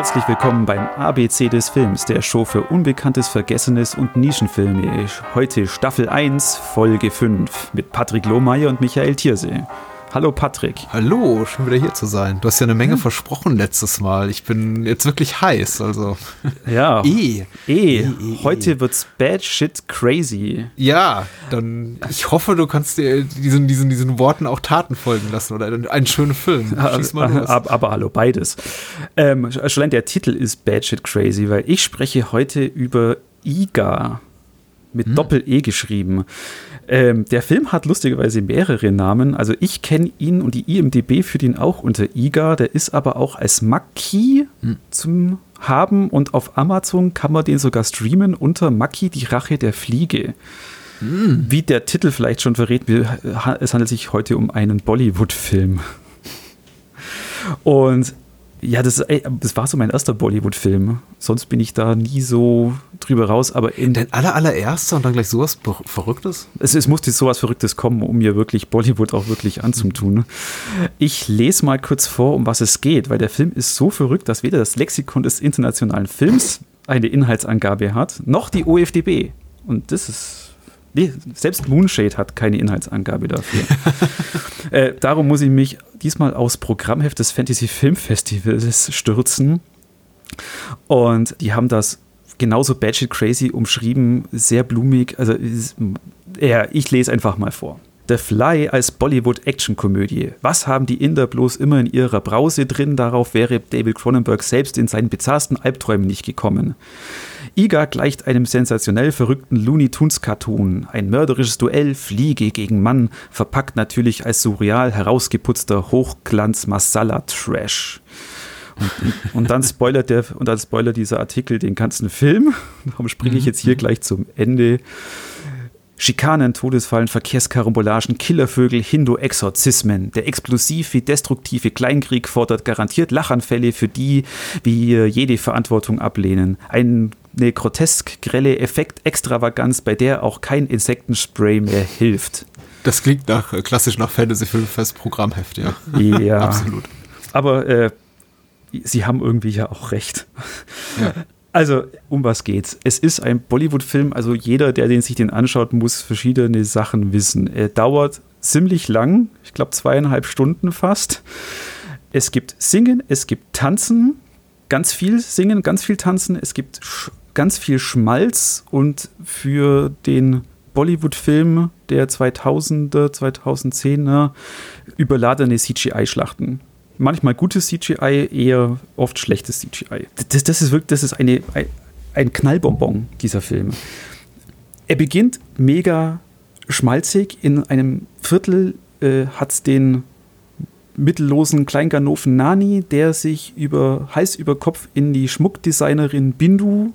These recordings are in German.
Herzlich willkommen beim ABC des Films, der Show für Unbekanntes, Vergessenes und Nischenfilme. Heute Staffel 1, Folge 5 mit Patrick Lohmeier und Michael Thiersee. Hallo Patrick. Hallo, schön wieder hier zu sein. Du hast ja eine Menge ja. versprochen letztes Mal. Ich bin jetzt wirklich heiß, also. Ja. E. E. e, e Heute wird's bad shit crazy. Ja, dann ich hoffe, du kannst dir diesen, diesen, diesen Worten auch Taten folgen lassen oder einen schönen Film. Schieß mal los. Aber, aber hallo, beides. Ähm, schon der Titel ist bad shit crazy, weil ich spreche heute über IGA mit hm. Doppel-E geschrieben. Ähm, der Film hat lustigerweise mehrere Namen. Also ich kenne ihn und die IMDB führt ihn auch unter IGA. Der ist aber auch als Maki hm. zum Haben und auf Amazon kann man den sogar streamen unter Maki, die Rache der Fliege. Hm. Wie der Titel vielleicht schon verrät, es handelt sich heute um einen Bollywood-Film. Und ja, das, ey, das war so mein erster Bollywood-Film. Sonst bin ich da nie so drüber raus. Aber in Dein aller, allererster und dann gleich sowas Verrücktes? Es, es musste sowas Verrücktes kommen, um mir wirklich Bollywood auch wirklich anzutun. Ich lese mal kurz vor, um was es geht, weil der Film ist so verrückt, dass weder das Lexikon des internationalen Films eine Inhaltsangabe hat, noch die OFDB. Und das ist Nee, selbst Moonshade hat keine Inhaltsangabe dafür. äh, darum muss ich mich diesmal aufs Programmheft des Fantasy Film Festivals stürzen. Und die haben das genauso batshit crazy umschrieben, sehr blumig. Also, ja, ich lese einfach mal vor. The Fly als Bollywood-Action-Komödie. Was haben die Inder bloß immer in ihrer Brause drin? Darauf wäre David Cronenberg selbst in seinen bizarrsten Albträumen nicht gekommen. Iga gleicht einem sensationell verrückten Looney Tunes Cartoon. Ein mörderisches Duell, Fliege gegen Mann, verpackt natürlich als surreal herausgeputzter Hochglanz Masala Trash. Und, und, dann spoilert der und dann spoilert dieser Artikel den ganzen Film. Darum springe ich jetzt hier gleich zum Ende. Schikanen, Todesfallen, Verkehrskarambolagen, Killervögel, Hindu-Exorzismen. Der explosiv wie destruktive Kleinkrieg fordert garantiert Lachanfälle, für die wir jede Verantwortung ablehnen. Eine grotesk grelle Effekt-Extravaganz, bei der auch kein Insektenspray mehr hilft. Das klingt nach äh, klassisch nach Fantasy-Filmfest Programmheft, ja. Ja. Absolut. Aber äh, sie haben irgendwie ja auch recht. Ja. Also, um was geht's? Es ist ein Bollywood-Film, also jeder, der den sich den anschaut, muss verschiedene Sachen wissen. Er dauert ziemlich lang, ich glaube zweieinhalb Stunden fast. Es gibt Singen, es gibt Tanzen, ganz viel Singen, ganz viel Tanzen, es gibt ganz viel Schmalz und für den Bollywood-Film der 2000er, 2010er überladene CGI-Schlachten manchmal gutes CGI, eher oft schlechtes CGI. Das, das ist wirklich, das ist eine, ein, Knallbonbon, dieser Film. Er beginnt mega schmalzig. In einem Viertel äh, hat es den mittellosen Kleinganoven Nani, der sich über heiß über Kopf in die Schmuckdesignerin Bindu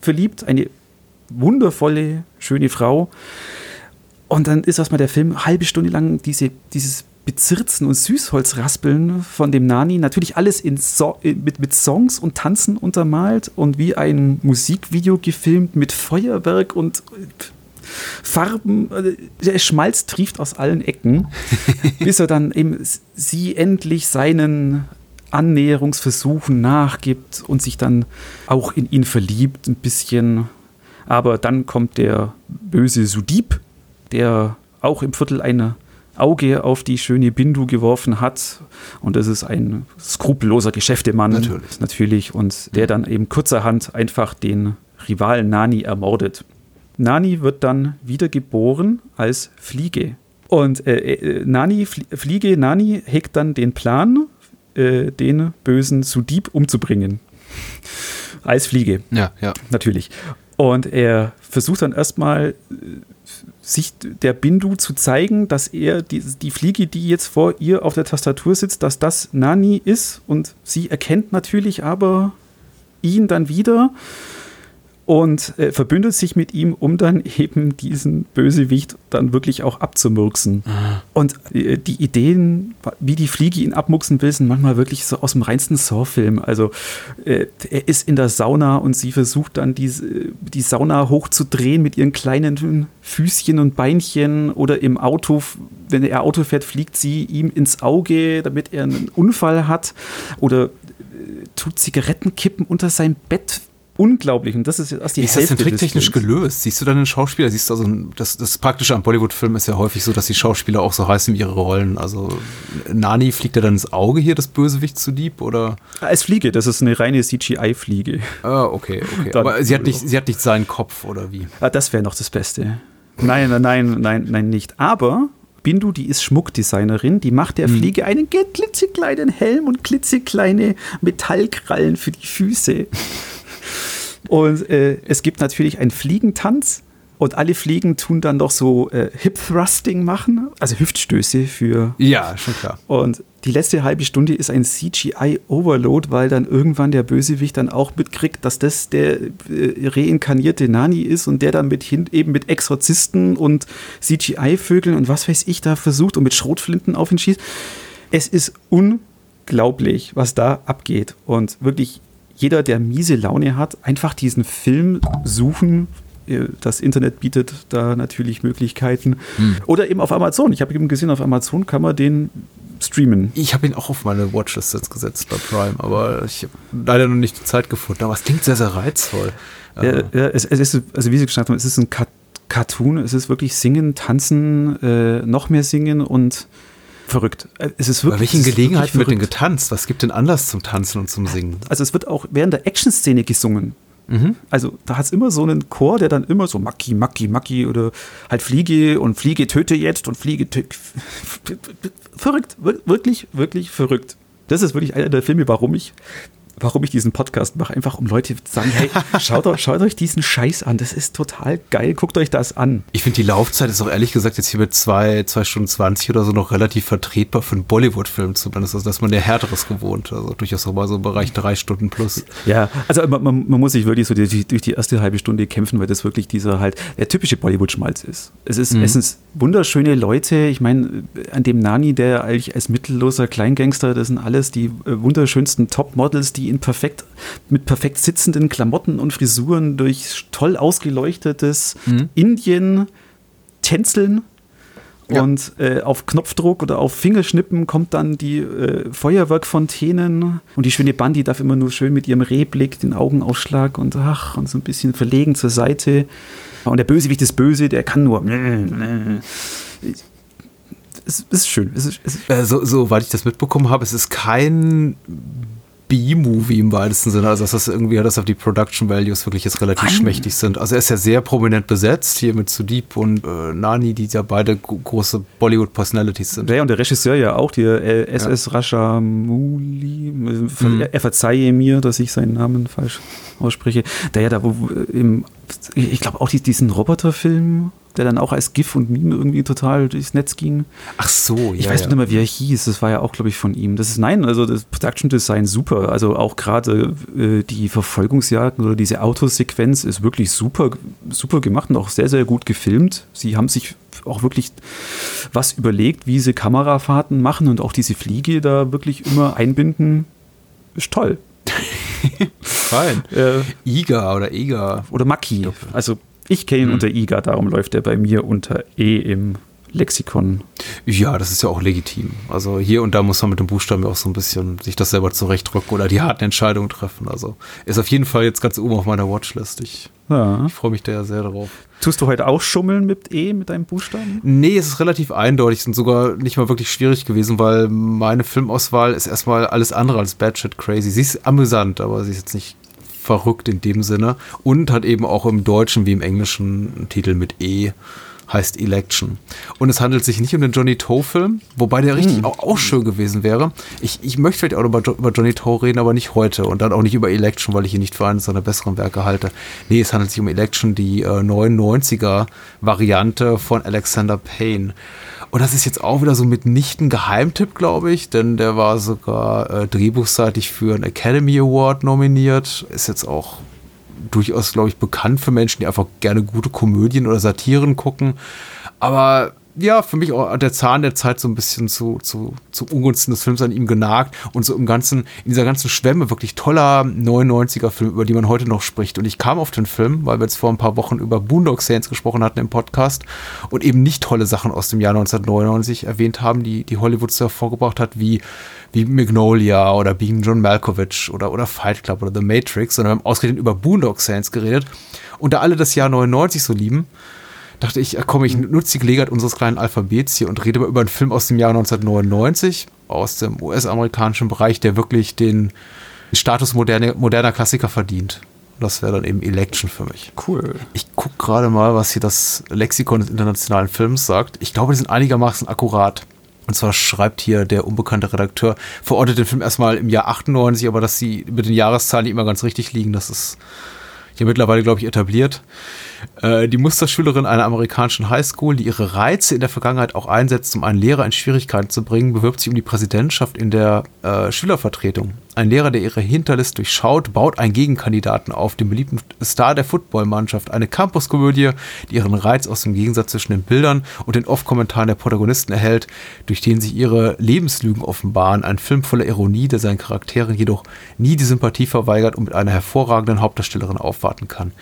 verliebt. Eine wundervolle, schöne Frau. Und dann ist erstmal der Film halbe Stunde lang diese, dieses Bezirzen und Süßholzraspeln von dem Nani. Natürlich alles so mit, mit Songs und Tanzen untermalt und wie ein Musikvideo gefilmt mit Feuerwerk und Farben. Der Schmalz trieft aus allen Ecken, bis er dann eben sie endlich seinen Annäherungsversuchen nachgibt und sich dann auch in ihn verliebt, ein bisschen. Aber dann kommt der böse Sudip, der auch im Viertel eine Auge auf die schöne Bindu geworfen hat. Und das ist ein skrupelloser Geschäftemann natürlich. natürlich und der dann eben kurzerhand einfach den Rivalen Nani ermordet. Nani wird dann wiedergeboren als Fliege. Und äh, äh, Nani, Fliege Nani hegt dann den Plan, äh, den bösen Sudip umzubringen. Als Fliege. Ja, ja. Natürlich. Und er versucht dann erstmal äh, sich der Bindu zu zeigen, dass er die, die Fliege, die jetzt vor ihr auf der Tastatur sitzt, dass das Nani ist und sie erkennt natürlich aber ihn dann wieder und äh, verbündet sich mit ihm, um dann eben diesen Bösewicht dann wirklich auch abzumurksen. Mhm. Und äh, die Ideen, wie die Fliege ihn abmuchsen will, sind manchmal wirklich so aus dem reinsten Saw-Film. Also äh, er ist in der Sauna und sie versucht dann die, die Sauna hochzudrehen mit ihren kleinen Füßchen und Beinchen oder im Auto, wenn er Auto fährt, fliegt sie ihm ins Auge, damit er einen Unfall hat. Oder tut Zigarettenkippen unter sein Bett unglaublich. Und das ist erst die Wie ist Hälfte das denn tricktechnisch gelöst? Siehst du dann einen Schauspieler? Siehst du also, das, das Praktische am Bollywood-Film ist ja häufig so, dass die Schauspieler auch so heißen wie ihre Rollen. Also Nani fliegt er dann ins Auge hier, das Bösewicht zu Dieb? Oder? Als Fliege, das ist eine reine CGI-Fliege. Ah, okay, okay. Dann- Aber sie hat, nicht, sie hat nicht seinen Kopf, oder wie? Ah, das wäre noch das Beste. Nein, nein, nein, nein, nein, nicht. Aber Bindu, die ist Schmuckdesignerin, die macht der Fliege einen klitzekleinen Helm und klitzekleine Metallkrallen für die Füße. Und äh, es gibt natürlich einen Fliegentanz. Und alle Fliegen tun dann noch so äh, Hip-Thrusting machen, also Hüftstöße für Ja, schon klar. und die letzte halbe Stunde ist ein CGI-Overload, weil dann irgendwann der Bösewicht dann auch mitkriegt, dass das der äh, reinkarnierte Nani ist und der dann mit hin, eben mit Exorzisten und CGI-Vögeln und was weiß ich da versucht und mit Schrotflinten auf ihn schießt. Es ist unglaublich, was da abgeht. Und wirklich jeder, der miese Laune hat, einfach diesen Film suchen. Äh, Das Internet bietet da natürlich Möglichkeiten. Oder eben auf Amazon. Ich habe eben gesehen, auf Amazon kann man den streamen. Ich habe ihn auch auf meine Watchlist jetzt gesetzt bei Prime, aber ich habe leider noch nicht die Zeit gefunden. Aber es klingt sehr, sehr reizvoll. Ja, Äh, ja, es, es ist, also wie Sie gesagt haben, es ist ein Car Cartoon, es ist wirklich Singen, Tanzen, äh, noch mehr Singen und verrückt. Äh, Es ist bei wirklich, welchen es ist Gelegenheiten wird denn getanzt? Was gibt denn anders zum Tanzen und zum Singen? Also es wird auch während der Action-Szene gesungen. Mhm. Also da hat es immer so einen Chor, der dann immer so Maki, Maki, Maki oder halt Fliege und Fliege töte jetzt und Fliege töte. Verrückt, wir- wirklich, wirklich verrückt. Das ist wirklich einer der Filme, warum ich, warum ich diesen Podcast mache. Einfach um Leute zu sagen, hey, schaut, euch- schaut euch diesen Scheiß an. Das ist total geil. Guckt euch das an. Ich finde, die Laufzeit ist auch ehrlich gesagt jetzt hier mit zwei, zwei Stunden 20 oder so noch relativ vertretbar für einen Bollywood-Film zumindest. Also, dass man der Härteres gewohnt. Also durchaus auch mal so im Bereich drei Stunden plus. Ja, also man, man, man muss sich wirklich so durch die, durch die erste halbe Stunde kämpfen, weil das wirklich dieser halt der typische Bollywood-Schmalz ist. Es ist, es sind wunderschöne Leute. Ich meine, an dem Nani, der eigentlich als mittelloser Kleingangster, das sind alles die äh, wunderschönsten Topmodels, die in perfekt, mit perfekt sitzenden Klamotten und Frisuren durch toll ausgeleuctetes Indien tänzeln. Ja. Und äh, auf Knopfdruck oder auf Fingerschnippen kommt dann die äh, Feuerwerkfontänen und die schöne Bandi darf immer nur schön mit ihrem Rehblick den Augenausschlag und ach und so ein bisschen verlegen zur Seite. Und der Bösewicht ist böse, der kann nur. Es ist schön. Es ist, es ist, Äh, so, soweit ich das mitbekommen habe, es ist kein B-Movie im weitesten Sinne. Also, dass das irgendwie, dass auf die Production Values wirklich jetzt relativ Nein. schmächtig sind. Also, er ist ja sehr prominent besetzt, hier mit Sudeep und äh, Nani, die ja beide gro- große Bollywood-Personalities sind. ja, und der Regisseur ja auch, der äh, SS Rajamouli. äh, ver- Mhm. Er, er verzeihe mir, dass ich seinen Namen falsch ausspreche. Der ja da, wo, wo, im, ich glaube auch die, diesen Roboterfilm, der dann auch als GIF und Meme irgendwie total durchs Netz ging. Ach so, Ich ja. weiß ja. nicht mehr, wie er hieß. Das war ja auch, glaube ich, von ihm. Das ist nein, also das Production Design super. Also auch gerade äh, die Verfolgungsjagden oder diese Autosequenz ist wirklich super, super gemacht und auch sehr, sehr gut gefilmt. Sie haben sich auch wirklich was überlegt, wie sie Kamerafahrten machen und auch diese Fliege da wirklich immer einbinden. Ist toll. Fein. Äh, Iga oder Ega. oder Maki. Also ich kenne ihn unter IGA, darum läuft er bei mir unter E im Lexikon. Ja, das ist ja auch legitim. Also hier und da muss man mit dem Buchstaben ja auch so ein bisschen sich das selber zurechtdrücken oder die harten Entscheidungen treffen. Also ist auf jeden Fall jetzt ganz oben auf meiner Watchlist. Ich, Ja. ich freue mich da ja sehr drauf. Tust du heute auch schummeln mit E, mit deinem Buchstaben? Nee, es ist relativ eindeutig und sogar nicht mal wirklich schwierig gewesen, weil meine Filmauswahl ist erstmal alles andere als Bad Shit Crazy. Sie ist amüsant, aber sie ist jetzt nicht verrückt in dem Sinne und hat eben auch im Deutschen wie im Englischen einen Titel mit E heißt Election. Und es handelt sich nicht um den Johnny Toe-Film, wobei der richtig auch, auch schön gewesen wäre. Ich, ich möchte vielleicht auch über, über Johnny Toe reden, aber nicht heute und dann auch nicht über Election, weil ich ihn nicht für eines seiner besseren Werke halte. Nee, es handelt sich um Election, die äh, 99er-Variante von Alexander Payne. Und das ist jetzt auch wieder so mitnichten Geheimtipp, glaube ich, denn der war sogar äh, drehbuchseitig für einen Academy Award nominiert. Ist jetzt auch durchaus, glaube ich, bekannt für Menschen, die einfach gerne gute Komödien oder Satiren gucken. Aber ja, für mich auch der Zahn der Zeit so ein bisschen zu, zu, zu Ungunsten des Films an ihm genagt und so im ganzen, in dieser ganzen Schwemme wirklich toller 99er Film, über die man heute noch spricht. Und ich kam auf den Film, weil wir jetzt vor ein paar Wochen über Boondock Saints gesprochen hatten im Podcast und eben nicht tolle Sachen aus dem Jahr 1999 erwähnt haben, die, die Hollywood so hervorgebracht hat, wie, wie Magnolia oder Being John Malkovich oder, oder Fight Club oder The Matrix, sondern wir haben ausgerechnet über Boondock Saints geredet. Und da alle das Jahr 99 so lieben, dachte ich, komm, ich nutze die Gelegenheit unseres kleinen Alphabets hier und rede mal über einen Film aus dem Jahr 1999, aus dem US-amerikanischen Bereich, der wirklich den Status moderne, moderner Klassiker verdient. Das wäre dann eben Election für mich. Cool. Ich gucke gerade mal, was hier das Lexikon des internationalen Films sagt. Ich glaube, die sind einigermaßen akkurat. Und zwar schreibt hier der unbekannte Redakteur, verortet den Film erstmal im Jahr 98, aber dass sie mit den Jahreszahlen nicht immer ganz richtig liegen, das ist hier mittlerweile, glaube ich, etabliert. Äh, die Musterschülerin einer amerikanischen Highschool, die ihre Reize in der Vergangenheit auch einsetzt, um einen Lehrer in Schwierigkeiten zu bringen, bewirbt sich um die Präsidentschaft in der äh, Schülervertretung. Ein Lehrer, der ihre Hinterlist durchschaut, baut einen Gegenkandidaten auf, den beliebten Star der Footballmannschaft. Eine Campuskomödie, die ihren Reiz aus dem Gegensatz zwischen den Bildern und den Off-Kommentaren der Protagonisten erhält, durch den sich ihre Lebenslügen offenbaren. Ein Film voller Ironie, der seinen Charakteren jedoch nie die Sympathie verweigert und mit einer hervorragenden Hauptdarstellerin aufwarten kann.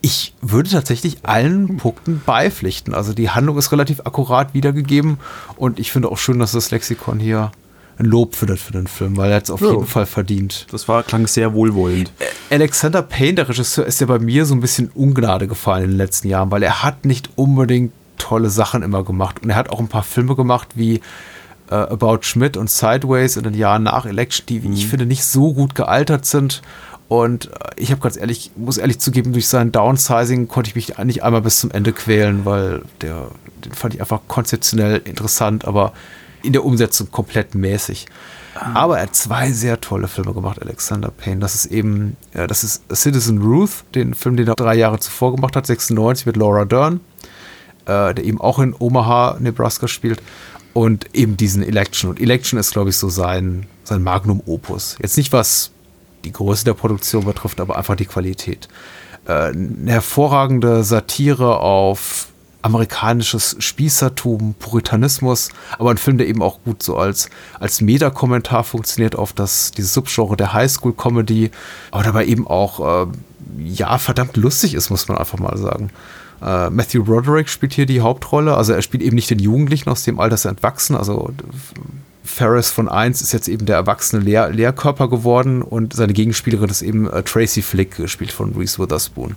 Ich würde tatsächlich allen Punkten beipflichten. Also die Handlung ist relativ akkurat wiedergegeben und ich finde auch schön, dass das Lexikon hier ein Lob findet für den Film, weil er es auf ja. jeden Fall verdient. Das war, klang sehr wohlwollend. Alexander Payne, der Regisseur, ist ja bei mir so ein bisschen Ungnade gefallen in den letzten Jahren, weil er hat nicht unbedingt tolle Sachen immer gemacht. Und er hat auch ein paar Filme gemacht wie äh, About Schmidt und Sideways in den Jahren nach Election, die, wie mhm. ich finde, nicht so gut gealtert sind und äh, ich habe ganz ehrlich, muss ehrlich zugeben, durch sein Downsizing konnte ich mich nicht einmal bis zum Ende quälen, weil der, den fand ich einfach konzeptionell interessant, aber in der Umsetzung komplett mäßig. Ah. Aber er hat zwei sehr tolle Filme gemacht, Alexander Payne. Das ist eben, ja, das ist Citizen Ruth, den Film, den er drei Jahre zuvor gemacht hat, 96 mit Laura Dern, äh, der eben auch in Omaha, Nebraska spielt. Und eben diesen Election. Und Election ist, glaube ich, so sein, sein Magnum Opus. Jetzt nicht was die Größe der Produktion betrifft, aber einfach die Qualität. Äh, eine hervorragende Satire auf amerikanisches Spießertum, Puritanismus, aber ein Film, der eben auch gut so als, als Meta-Kommentar funktioniert auf das, dieses Subgenre der Highschool-Comedy, aber dabei eben auch, äh, ja, verdammt lustig ist, muss man einfach mal sagen. Äh, Matthew Broderick spielt hier die Hauptrolle, also er spielt eben nicht den Jugendlichen aus dem Alter entwachsen, also Ferris von 1 ist jetzt eben der erwachsene Lehr Lehrkörper geworden und seine Gegenspielerin ist eben äh, Tracy Flick, gespielt von Reese Witherspoon.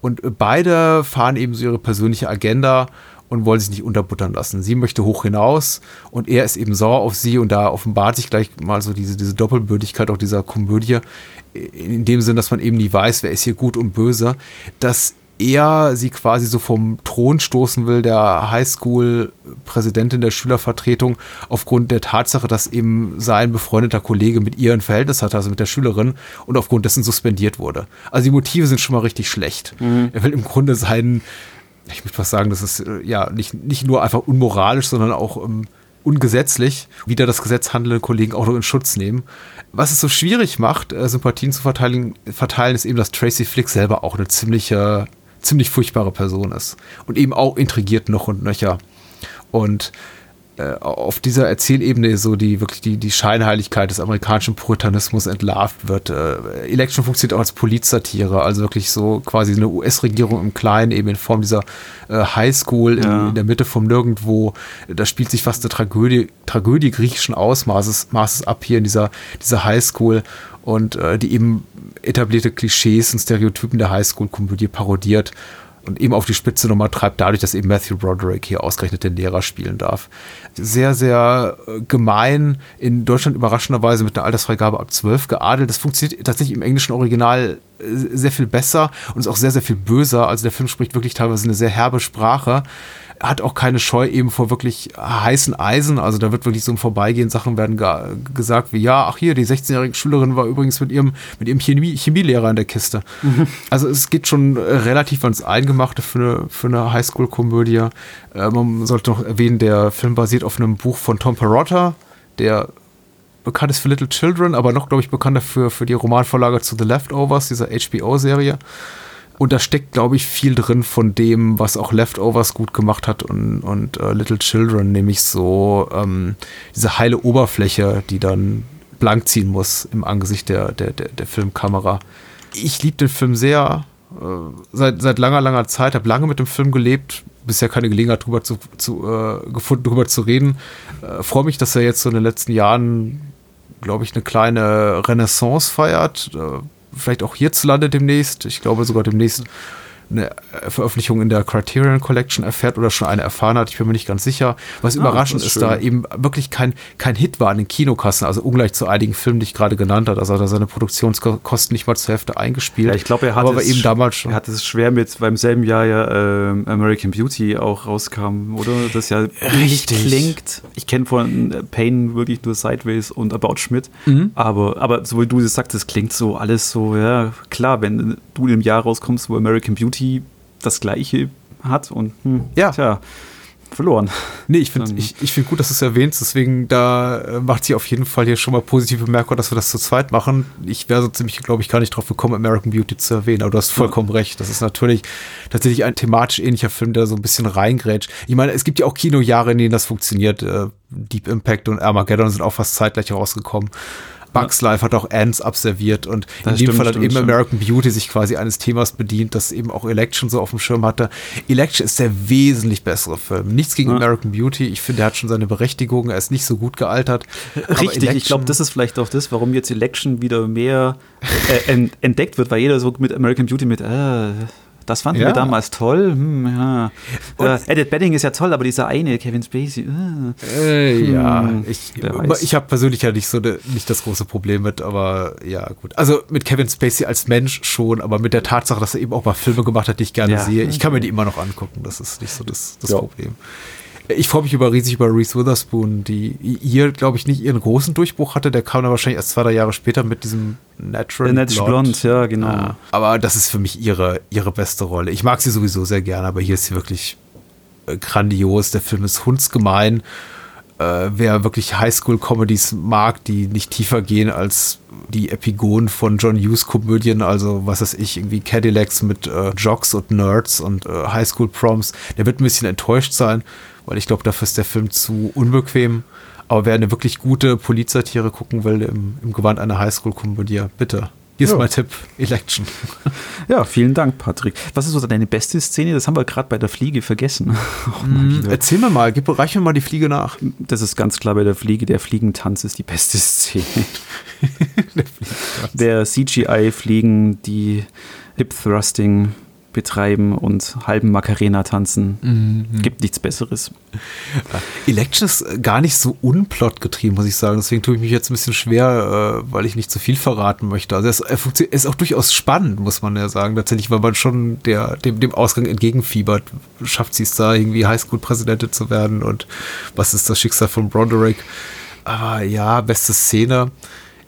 Und äh, beide fahren eben so ihre persönliche Agenda und wollen sich nicht unterbuttern lassen. Sie möchte hoch hinaus und er ist eben sauer auf sie und da offenbart sich gleich mal so diese, diese Doppelbürdigkeit auch dieser Komödie, in dem Sinn, dass man eben nie weiß, wer ist hier gut und böse, dass er sie quasi so vom Thron stoßen will, der Highschool-Präsidentin der Schülervertretung, aufgrund der Tatsache, dass eben sein befreundeter Kollege mit ihr ein Verhältnis hatte, also mit der Schülerin, und aufgrund dessen suspendiert wurde. Also die Motive sind schon mal richtig schlecht. Mhm. Er will im Grunde seinen, ich möchte fast sagen, das ist äh, ja nicht, nicht nur einfach unmoralisch, sondern auch ähm, ungesetzlich, wieder das Gesetz handelnde Kollegen auch noch in Schutz nehmen. Was es so schwierig macht, äh, Sympathien zu verteilen, verteilen, ist eben, dass Tracy Flick selber auch eine ziemliche ziemlich furchtbare Person ist. Und eben auch intrigiert noch und nöcher. Und äh, auf dieser Erzählebene so die wirklich die, die Scheinheiligkeit des amerikanischen Puritanismus entlarvt wird. Äh, Election funktioniert auch als Polizsatire, also wirklich so quasi eine US-Regierung im Kleinen, eben in Form dieser äh, Highschool in, ja. in, der Mitte vom Nirgendwo. Da spielt sich fast eine Tragödie, Tragödie griechischen Ausmaßes Maßes ab hier in dieser, dieser Highschool und äh, die eben etablierte Klischees und Stereotypen der Highschool-Komödie parodiert und eben auf die Spitze nochmal treibt, dadurch, dass eben Matthew Broderick hier ausgerechnet den Lehrer spielen darf. Sehr, sehr äh, gemein, in Deutschland überraschenderweise mit einer Altersfreigabe ab 12 geadelt. Das funktioniert tatsächlich im englischen Original äh, sehr viel besser und ist auch sehr, sehr viel böser. Also der Film spricht wirklich teilweise eine sehr herbe Sprache hat auch keine Scheu eben vor wirklich heißen Eisen. Also da wird wirklich so im Vorbeigehen Sachen werden gesagt wie, ja, ach hier, die 16-jährige Schülerin war übrigens mit ihrem, mit ihrem Chemie Chemielehrer in der Kiste. Mhm. Also es geht schon relativ ans Eingemachte für eine, für eine Highschool-Komödie. Äh, man sollte noch erwähnen, der Film basiert auf einem Buch von Tom Perotta, der bekannt ist für Little Children, aber noch, glaube ich, bekannter für, für die Romanvorlage zu The Leftovers, dieser HBO-Serie. Und da steckt, glaube ich, viel drin von dem, was auch Leftovers gut gemacht hat und, und uh, Little Children, nämlich so ähm, diese heile Oberfläche, die dann blank ziehen muss im Angesicht der, der, der, der Filmkamera. Ich liebe den Film sehr, äh, seit, seit langer, langer Zeit, habe lange mit dem Film gelebt, bisher keine Gelegenheit drüber zu, zu äh, gefunden, drüber zu reden. Äh, Freue mich, dass er jetzt so in den letzten Jahren, glaube ich, eine kleine Renaissance feiert. Äh, vielleicht auch hierzulande demnächst. Ich glaube sogar demnächst eine Veröffentlichung in der Criterion Collection erfährt oder schon eine erfahren hat. Ich bin mir nicht ganz sicher. Was ah, überraschend ist, ist da eben wirklich kein, kein Hit war an den Kinokassen, also ungleich zu einigen Filmen, die ich gerade genannt habe. Also hat er seine Produktionskosten nicht mal zur Hälfte eingespielt. Ja, ich glaube, er hat aber eben damals schon. Er hat es schwer mit, beim selben Jahr ja äh, American Beauty auch rauskam, oder? Das ja richtig klingt. Ich kenne von Payne wirklich nur Sideways und About Schmidt. Mhm. Aber, aber so wie du es sagst, das klingt so alles so, ja, klar, wenn du im Jahr rauskommst, wo American Beauty City das gleiche hat und hm, ja. Tja, verloren. Nee, ich finde ich, ich find gut, dass du es erwähnst, deswegen da äh, macht sie auf jeden Fall hier schon mal positive Bemerkung, dass wir das zu zweit machen. Ich wäre so ziemlich, glaube ich, gar nicht drauf gekommen, American Beauty zu erwähnen, aber du hast vollkommen ja. recht. Das ist natürlich tatsächlich ein thematisch ähnlicher Film, der so ein bisschen reingrätscht. Ich meine, es gibt ja auch Kinojahre, in denen das funktioniert. Äh, Deep Impact und Armageddon sind auch fast zeitgleich herausgekommen. Bugs Life hat auch Ants abserviert und das in dem stimmt, Fall hat eben stimmt. American Beauty sich quasi eines Themas bedient, das eben auch Election so auf dem Schirm hatte. Election ist der wesentlich bessere Film. Nichts gegen ja. American Beauty. Ich finde, er hat schon seine Berechtigung. Er ist nicht so gut gealtert. Richtig, ich glaube, das ist vielleicht auch das, warum jetzt Election wieder mehr äh, entdeckt wird, weil jeder so mit American Beauty mit, äh, das fanden ja. wir damals toll. Hm, ja. Äh, Edit Bedding ist ja toll, aber dieser eine, Kevin Spacey. Äh. Äh, ja, hm, ich, ich habe persönlich ja nicht so de, nicht das große Problem mit, aber ja, gut. Also mit Kevin Spacey als Mensch schon, aber mit der Tatsache, dass er eben auch mal Filme gemacht hat, die ich gerne ja. sehe, ich kann mir die immer noch angucken. Das ist nicht so das, das Problem. Ich freue mich über riesig über Reese Witherspoon, die hier, glaube ich, nicht ihren großen Durchbruch hatte. Der kam dann wahrscheinlich erst zwei, drei Jahre später mit diesem Natural, Natural Blonde. Blonde. ja, genau. Ja, aber das ist für mich ihre, ihre beste Rolle. Ich mag sie sowieso sehr gerne, aber hier ist sie wirklich äh, grandios. Der Film ist hundsgemein. Äh, wer wirklich Highschool-Comedies mag, die nicht tiefer gehen als die Epigonen von John Hughes-Komödien, also was weiß ich, irgendwie Cadillacs mit äh, Jocks und Nerds und äh, Highschool-Proms, der wird ein bisschen enttäuscht sein weil ich glaube, dafür ist der Film zu unbequem. Aber wer eine wirklich gute Polizsatire gucken will im, im Gewand einer Highschool-Komödie, bitte. Hier ist ja. mein Tipp, Election. Ja, vielen Dank, Patrick. Was ist so deine beste Szene? Das haben wir gerade bei der Fliege vergessen. mm, erzähl mir mal, gib, reich mir mal die Fliege nach. Das ist ganz klar bei der Fliege. Der Fliegentanz ist die beste Szene. der, der CGI-Fliegen, die Hip-Thrusting betreiben und halben Macarena tanzen. Mhm. Gibt nichts Besseres. Election ist gar nicht so unplotgetrieben, muss ich sagen. Deswegen tue ich mich jetzt ein bisschen schwer, äh, weil ich nicht zu viel verraten möchte. Also er ist, er ist auch durchaus spannend, muss man ja sagen. Tatsächlich, weil man schon der, dem, dem Ausgang entgegenfiebert. Schafft sie es da, irgendwie Highschool-Präsidentin zu werden und was ist das Schicksal von Broderick? Aber ja, beste Szene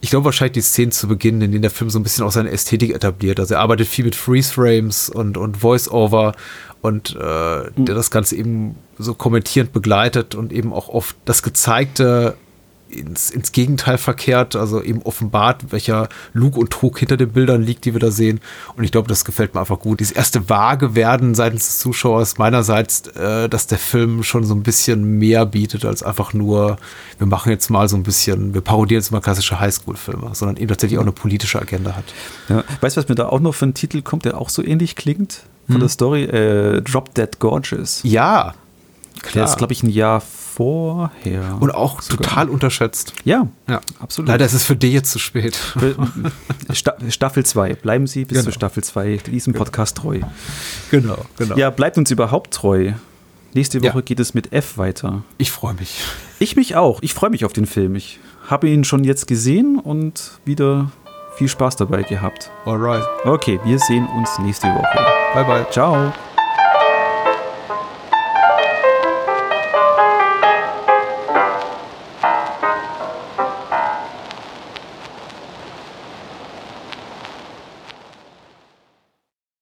ich glaube wahrscheinlich die Szenen zu Beginn, in denen der Film so ein bisschen auch seine Ästhetik etabliert. Also er arbeitet viel mit Freeze-Frames und, und Voice-Over und äh, mhm. der das Ganze eben so kommentierend begleitet und eben auch oft das Gezeigte ins, ins Gegenteil verkehrt, also eben offenbart, welcher Lug und Trug hinter den Bildern liegt, die wir da sehen. Und ich glaube, das gefällt mir einfach gut. Dieses erste vage werden seitens des Zuschauers meinerseits, äh, dass der Film schon so ein bisschen mehr bietet als einfach nur, wir machen jetzt mal so ein bisschen, wir parodieren jetzt mal klassische Highschool-Filme, sondern eben tatsächlich auch eine politische Agenda hat. Ja. Weißt du, was mir da auch noch für ein Titel kommt, der auch so ähnlich klingt? Von hm. der Story, äh, Drop Dead Gorgeous. Ja, klar. Der ist, glaube ich, ein Jahr vorher. Und auch sogar. total unterschätzt. Ja, ja, absolut. Leider ist es für dich jetzt zu spät. Staffel 2. Bleiben Sie bis genau. zur Staffel 2 diesem genau. Podcast treu. Genau, genau. Ja, bleibt uns überhaupt treu. Nächste Woche ja. geht es mit F weiter. Ich freue mich. Ich mich auch. Ich freue mich auf den Film. Ich habe ihn schon jetzt gesehen und wieder viel Spaß dabei gehabt. Alright. Okay, wir sehen uns nächste Woche. Bye, bye. Ciao.